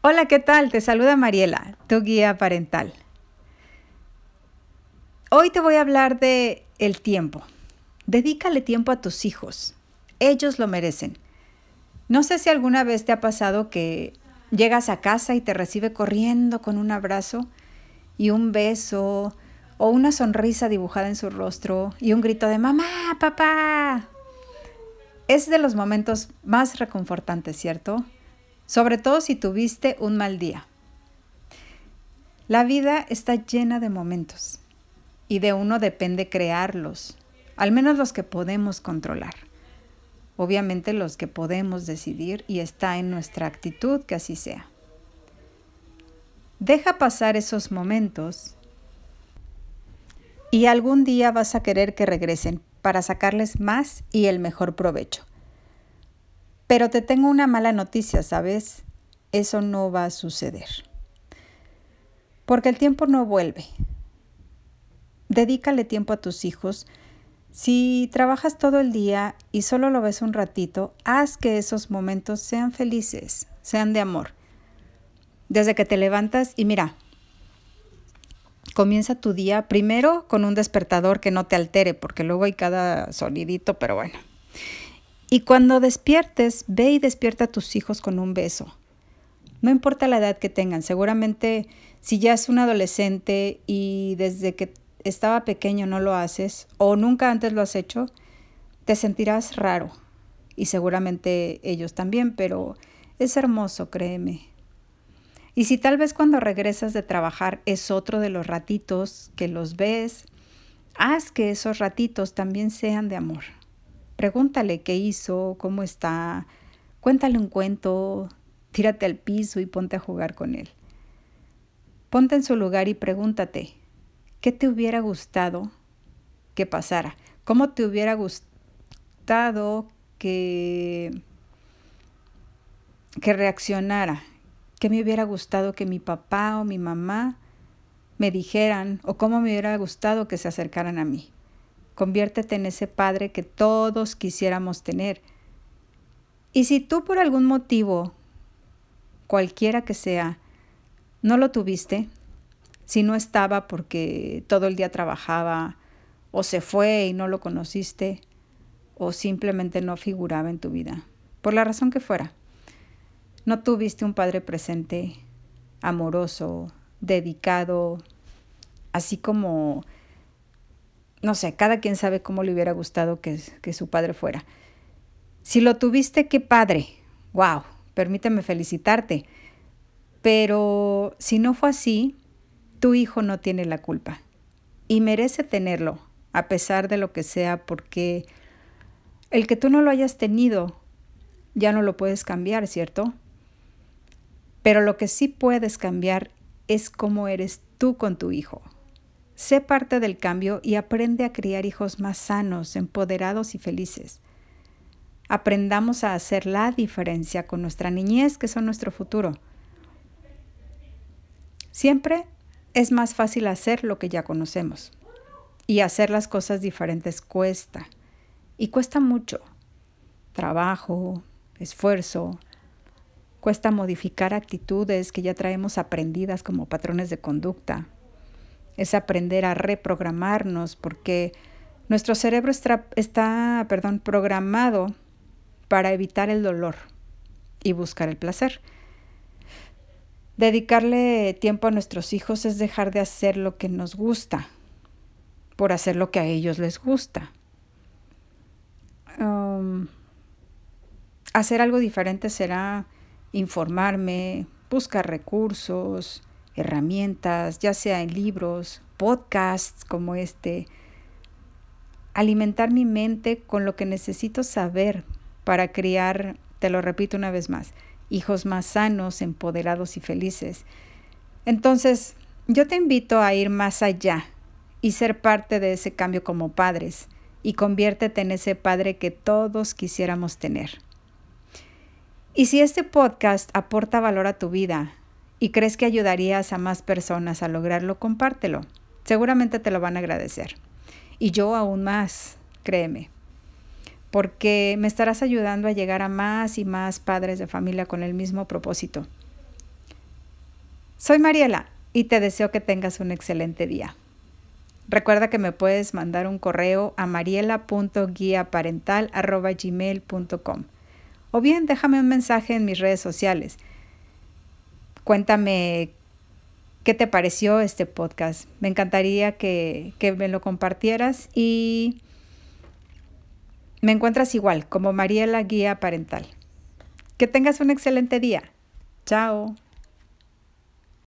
Hola, ¿qué tal? Te saluda Mariela, tu guía parental. Hoy te voy a hablar de el tiempo. Dedícale tiempo a tus hijos. Ellos lo merecen. No sé si alguna vez te ha pasado que llegas a casa y te recibe corriendo con un abrazo y un beso o una sonrisa dibujada en su rostro y un grito de mamá, papá. Es de los momentos más reconfortantes, ¿cierto? Sobre todo si tuviste un mal día. La vida está llena de momentos y de uno depende crearlos, al menos los que podemos controlar. Obviamente los que podemos decidir y está en nuestra actitud que así sea. Deja pasar esos momentos y algún día vas a querer que regresen para sacarles más y el mejor provecho. Pero te tengo una mala noticia, ¿sabes? Eso no va a suceder. Porque el tiempo no vuelve. Dedícale tiempo a tus hijos. Si trabajas todo el día y solo lo ves un ratito, haz que esos momentos sean felices, sean de amor. Desde que te levantas y mira, comienza tu día primero con un despertador que no te altere, porque luego hay cada sonidito, pero bueno. Y cuando despiertes, ve y despierta a tus hijos con un beso. No importa la edad que tengan, seguramente si ya es un adolescente y desde que estaba pequeño no lo haces o nunca antes lo has hecho, te sentirás raro y seguramente ellos también, pero es hermoso, créeme. Y si tal vez cuando regresas de trabajar es otro de los ratitos que los ves, haz que esos ratitos también sean de amor. Pregúntale qué hizo, cómo está, cuéntale un cuento, tírate al piso y ponte a jugar con él. Ponte en su lugar y pregúntate, ¿Qué te hubiera gustado que pasara? ¿Cómo te hubiera gustado que, que reaccionara? ¿Qué me hubiera gustado que mi papá o mi mamá me dijeran? ¿O cómo me hubiera gustado que se acercaran a mí? Conviértete en ese padre que todos quisiéramos tener. Y si tú por algún motivo, cualquiera que sea, no lo tuviste, si no estaba porque todo el día trabajaba, o se fue y no lo conociste, o simplemente no figuraba en tu vida, por la razón que fuera. No tuviste un padre presente, amoroso, dedicado, así como, no sé, cada quien sabe cómo le hubiera gustado que, su padre fuera. Si lo tuviste, qué padre, wow, permíteme felicitarte. Pero si no fue así, tu hijo no tiene la culpa y merece tenerlo, a pesar de lo que sea, porque el que tú no lo hayas tenido ya no lo puedes cambiar, ¿cierto? Pero lo que sí puedes cambiar es cómo eres tú con tu hijo. Sé parte del cambio y aprende a criar hijos más sanos, empoderados y felices. Aprendamos a hacer la diferencia con nuestra niñez, que son nuestro futuro. Siempre es más fácil hacer lo que ya conocemos. Y hacer las cosas diferentes cuesta. Y cuesta mucho. Trabajo, esfuerzo. Cuesta modificar actitudes que ya traemos aprendidas como patrones de conducta. Es aprender a reprogramarnos porque nuestro cerebro está, perdón, programado para evitar el dolor y buscar el placer. Dedicarle tiempo a nuestros hijos es dejar de hacer lo que nos gusta por hacer lo que a ellos les gusta. Um, hacer algo diferente será informarme, buscar recursos, herramientas, ya sea en libros, podcasts como este, alimentar mi mente con lo que necesito saber para criar, te lo repito una vez más, hijos más sanos, empoderados y felices. Entonces, yo te invito a ir más allá y ser parte de ese cambio como padres y conviértete en ese padre que todos quisiéramos tener. Y si este podcast aporta valor a tu vida y crees que ayudarías a más personas a lograrlo, compártelo. Seguramente te lo van a agradecer. Y yo aún más, créeme. porque me estarás ayudando a llegar a más y más padres de familia con el mismo propósito. Soy Mariela y te deseo que tengas un excelente día. Recuerda que me puedes mandar un correo a mariela.guiaparental.gmail.com o bien déjame un mensaje en mis redes sociales. Cuéntame qué te pareció este podcast. Me encantaría que, que me lo compartieras y me encuentras igual como Mariela Guía Parental. Que tengas un excelente día. Chao.